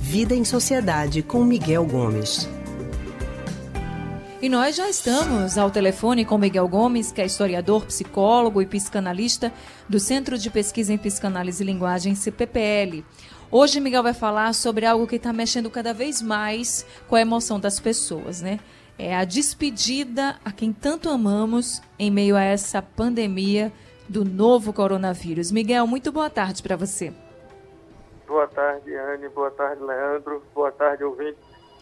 Vida em Sociedade com Miguel Gomes. E nós já estamos ao telefone com Miguel Gomes, que é historiador, psicólogo e psicanalista do Centro de Pesquisa em Psicanálise e Linguagem, CPPL. Hoje Miguel vai falar sobre algo que está mexendo cada vez mais com a emoção das pessoas, né? É a despedida a quem tanto amamos em meio a essa pandemia do novo coronavírus. Miguel, muito boa tarde para você. Boa tarde, Anne. Boa tarde, Leandro. Boa tarde, ouvinte.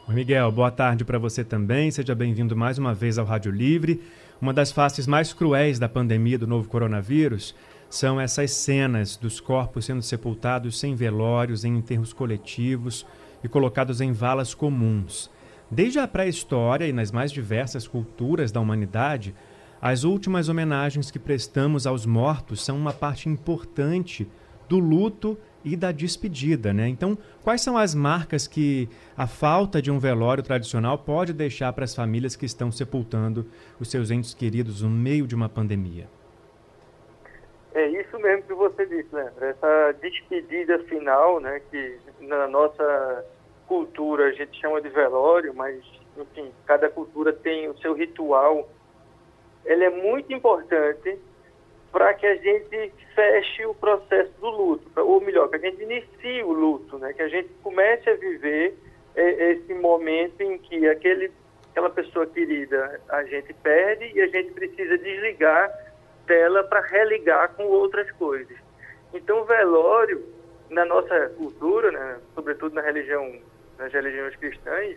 Oi, Miguel. Boa tarde para você também. Seja bem-vindo mais uma vez ao Rádio Livre. Uma das faces mais cruéis da pandemia do novo coronavírus são essas cenas dos corpos sendo sepultados sem velórios, em enterros coletivos e colocados em valas comuns. Desde a pré-história e nas mais diversas culturas da humanidade, as últimas homenagens que prestamos aos mortos são uma parte importante do luto e da despedida, né? Então, quais são as marcas que a falta de um velório tradicional pode deixar para as famílias que estão sepultando os seus entes queridos no meio de uma pandemia? É isso mesmo que você disse, né? Essa despedida final, né, que na nossa cultura a gente chama de velório, mas, enfim, cada cultura tem o seu ritual. Ele é muito importante para que a gente feche o processo do luto, ou melhor, que a gente inicie o luto, né? que a gente comece a viver esse momento em que aquele, aquela pessoa querida a gente perde e a gente precisa desligar dela para religar com outras coisas. Então, o velório, na nossa cultura, né, sobretudo na religião nas religiões cristãs,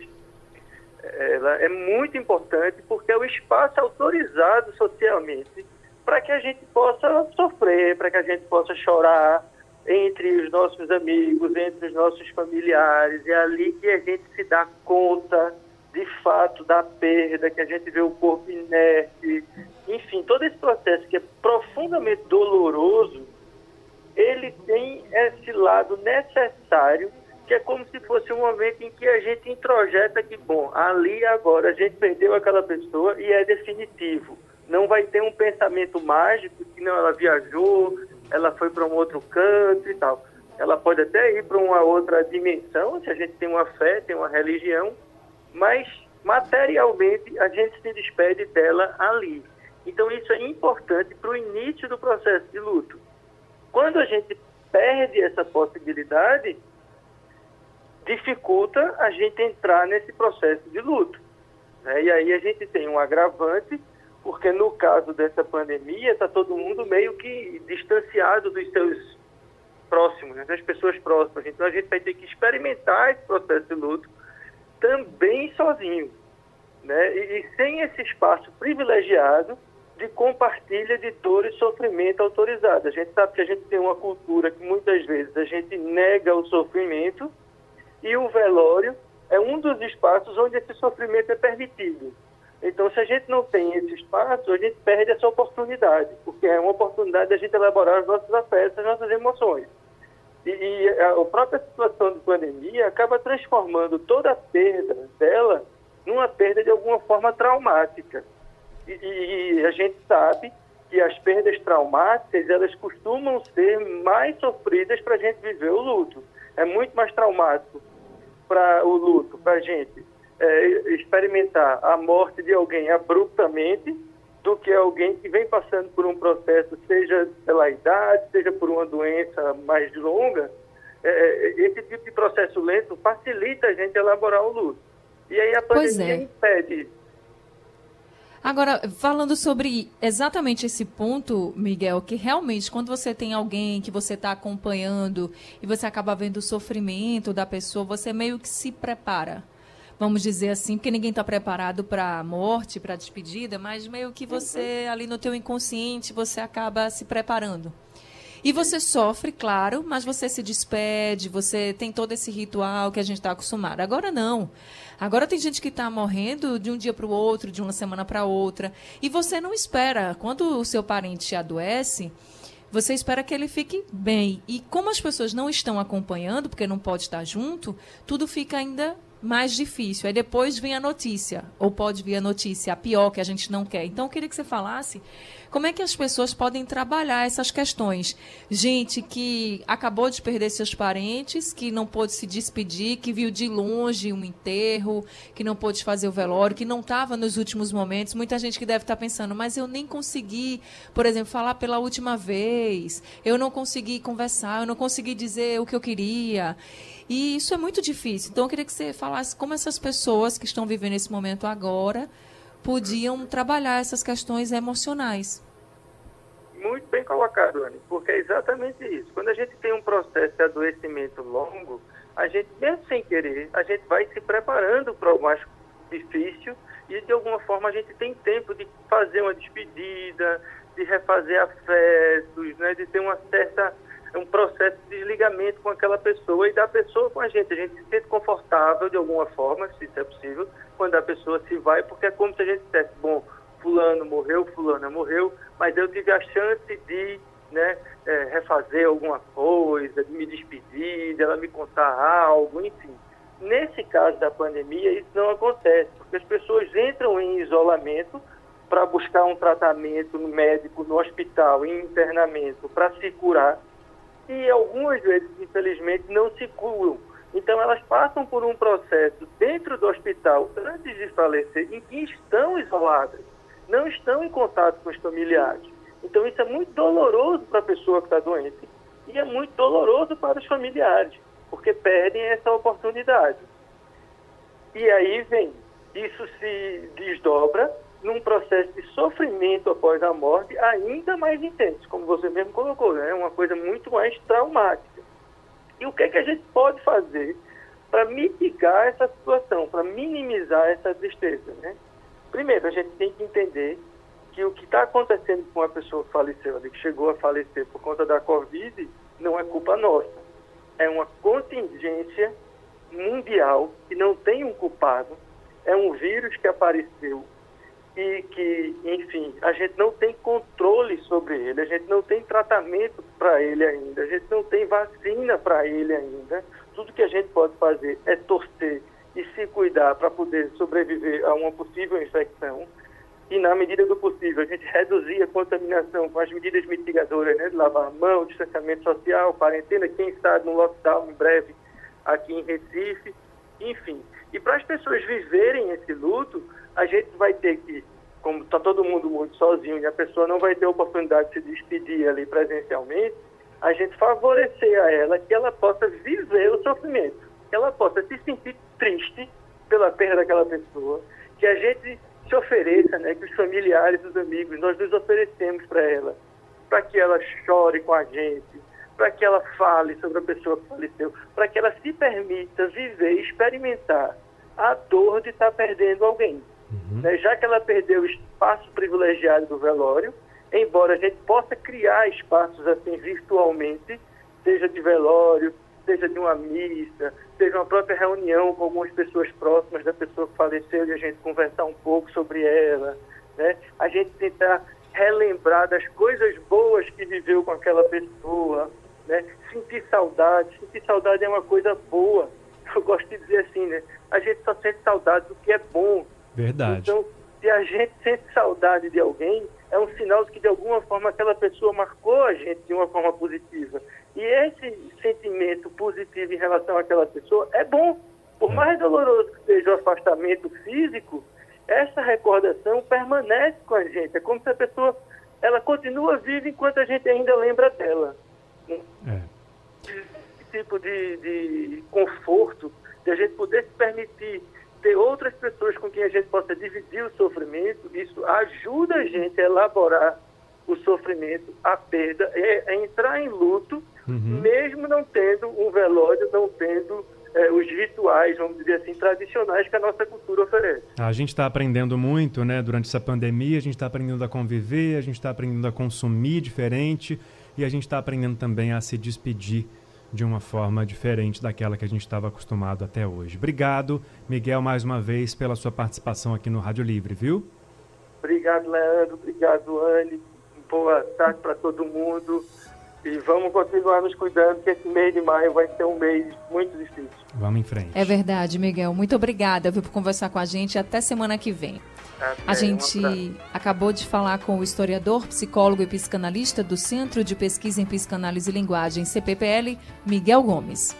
ela é muito importante porque é o espaço autorizado socialmente para que a gente possa sofrer, para que a gente possa chorar entre os nossos amigos, entre os nossos familiares. É ali que a gente se dá conta, de fato, da perda, que a gente vê o corpo inerte. Enfim, todo esse processo que é profundamente doloroso, ele tem esse lado necessário que é como se fosse um momento em que a gente introjeta que, bom, ali agora a gente perdeu aquela pessoa e é definitivo. Não vai ter um pensamento mágico que não, ela viajou, ela foi para um outro canto e tal. Ela pode até ir para uma outra dimensão, se a gente tem uma fé, tem uma religião, mas materialmente a gente se despede dela ali. Então isso é importante para o início do processo de luto. Quando a gente perde essa possibilidade, dificulta a gente entrar nesse processo de luto. Né? E aí a gente tem um agravante, porque no caso dessa pandemia, está todo mundo meio que distanciado dos seus próximos, né? das pessoas próximas. Então a gente vai ter que experimentar esse processo de luto também sozinho. Né? E, e sem esse espaço privilegiado de compartilha de dor e sofrimento autorizado. A gente sabe que a gente tem uma cultura que muitas vezes a gente nega o sofrimento e o velório é um dos espaços onde esse sofrimento é permitido. Então, se a gente não tem esse espaço, a gente perde essa oportunidade, porque é uma oportunidade de a gente elaborar os nossos afetos, as nossas emoções. E, e a, a própria situação de pandemia acaba transformando toda a perda dela numa perda de alguma forma traumática. E, e a gente sabe que as perdas traumáticas, elas costumam ser mais sofridas para a gente viver o luto. É muito mais traumático para o luto, para a gente é, experimentar a morte de alguém abruptamente do que alguém que vem passando por um processo, seja pela idade, seja por uma doença mais longa. É, é esse tipo de processo lento facilita a gente elaborar o luto. E aí a pandemia é. impede Agora, falando sobre exatamente esse ponto, Miguel, que realmente quando você tem alguém que você está acompanhando e você acaba vendo o sofrimento da pessoa, você meio que se prepara. Vamos dizer assim, porque ninguém está preparado para a morte, para a despedida, mas meio que você, uhum. ali no teu inconsciente, você acaba se preparando. E você sofre, claro, mas você se despede, você tem todo esse ritual que a gente está acostumado. Agora não. Agora tem gente que está morrendo de um dia para o outro, de uma semana para outra. E você não espera. Quando o seu parente adoece, você espera que ele fique bem. E como as pessoas não estão acompanhando, porque não pode estar junto, tudo fica ainda mais difícil. Aí depois vem a notícia, ou pode vir a notícia, a pior que a gente não quer. Então eu queria que você falasse como é que as pessoas podem trabalhar essas questões. Gente que acabou de perder seus parentes, que não pôde se despedir, que viu de longe um enterro, que não pôde fazer o velório, que não estava nos últimos momentos. Muita gente que deve estar pensando, mas eu nem consegui, por exemplo, falar pela última vez, eu não consegui conversar, eu não consegui dizer o que eu queria. E isso é muito difícil. Então, eu queria que você falasse como essas pessoas que estão vivendo esse momento agora podiam trabalhar essas questões emocionais. Muito bem colocado, Anne, porque é exatamente isso. Quando a gente tem um processo de adoecimento longo, a gente, mesmo sem querer, a gente vai se preparando para o mais difícil e, de alguma forma, a gente tem tempo de fazer uma despedida, de refazer afetos, né, de ter uma certa um processo de desligamento com aquela pessoa e da pessoa com a gente. A gente se sente confortável de alguma forma, se isso é possível, quando a pessoa se vai, porque é como se a gente dissesse, bom, fulano morreu, fulana morreu, mas eu tive a chance de né, é, refazer alguma coisa, de me despedir, de ela me contar algo, enfim. Nesse caso da pandemia, isso não acontece, porque as pessoas entram em isolamento para buscar um tratamento médico no hospital, em internamento, para se curar, e algumas vezes, infelizmente, não se curam. Então, elas passam por um processo dentro do hospital, antes de falecer, em que estão isoladas, não estão em contato com os familiares. Então, isso é muito doloroso para a pessoa que está doente e é muito doloroso para os familiares, porque perdem essa oportunidade. E aí vem, isso se desdobra num processo de sofrimento após a morte ainda mais intenso, como você mesmo colocou, né? É uma coisa muito mais traumática. E o que, é que a gente pode fazer para mitigar essa situação, para minimizar essa tristeza, né? Primeiro, a gente tem que entender que o que está acontecendo com a pessoa que faleceu, que chegou a falecer por conta da Covid, não é culpa nossa. É uma contingência mundial que não tem um culpado. É um vírus que apareceu e que, enfim, a gente não tem controle sobre ele, a gente não tem tratamento para ele ainda, a gente não tem vacina para ele ainda. Tudo que a gente pode fazer é torcer e se cuidar para poder sobreviver a uma possível infecção. E, na medida do possível, a gente reduzir a contaminação com as medidas mitigadoras, né, de lavar a mão, distanciamento social, quarentena, quem está no lockdown em breve aqui em Recife, enfim. E para as pessoas viverem esse luto, a gente vai ter que, como está todo mundo muito sozinho e a pessoa não vai ter oportunidade de se despedir ali presencialmente, a gente favorecer a ela que ela possa viver o sofrimento, que ela possa se sentir triste pela perda daquela pessoa, que a gente se ofereça, né, que os familiares, os amigos, nós nos oferecemos para ela, para que ela chore com a gente, para que ela fale sobre a pessoa que faleceu, para que ela se permita viver, experimentar a dor de estar tá perdendo alguém. Uhum. Né? Já que ela perdeu o espaço privilegiado do velório, embora a gente possa criar espaços assim virtualmente, seja de velório, seja de uma missa, seja uma própria reunião com algumas pessoas próximas da pessoa que faleceu e a gente conversar um pouco sobre ela, né? A gente tentar relembrar das coisas boas que viveu com aquela pessoa, né? Sentir saudade, sentir saudade é uma coisa boa. Eu gosto de dizer assim, né? A gente só sente saudade do que é bom, Verdade. Então, se a gente sente saudade de alguém, é um sinal de que de alguma forma aquela pessoa marcou a gente de uma forma positiva. E esse sentimento positivo em relação àquela pessoa é bom. Por é. mais doloroso que seja o afastamento físico, essa recordação permanece com a gente. É como se a pessoa ela continua viva enquanto a gente ainda lembra dela. É. Esse tipo de, de conforto, de a gente poder se permitir ter outras pessoas com quem a gente possa dividir o sofrimento, isso ajuda a gente a elaborar o sofrimento, a perda, é, é entrar em luto, uhum. mesmo não tendo um velório, não tendo é, os rituais, vamos dizer assim, tradicionais que a nossa cultura oferece. A gente está aprendendo muito, né, durante essa pandemia, a gente está aprendendo a conviver, a gente está aprendendo a consumir diferente e a gente está aprendendo também a se despedir de uma forma diferente daquela que a gente estava acostumado até hoje. Obrigado, Miguel, mais uma vez pela sua participação aqui no Rádio Livre, viu? Obrigado, Leandro. Obrigado, Anne. Boa tarde para todo mundo. E vamos continuar nos cuidando, que esse mês de maio vai ser um mês muito difícil. Vamos em frente. É verdade, Miguel. Muito obrigada viu, por conversar com a gente. Até semana que vem. A gente acabou de falar com o historiador, psicólogo e psicanalista do Centro de Pesquisa em Psicanálise e Linguagem, CPPL, Miguel Gomes.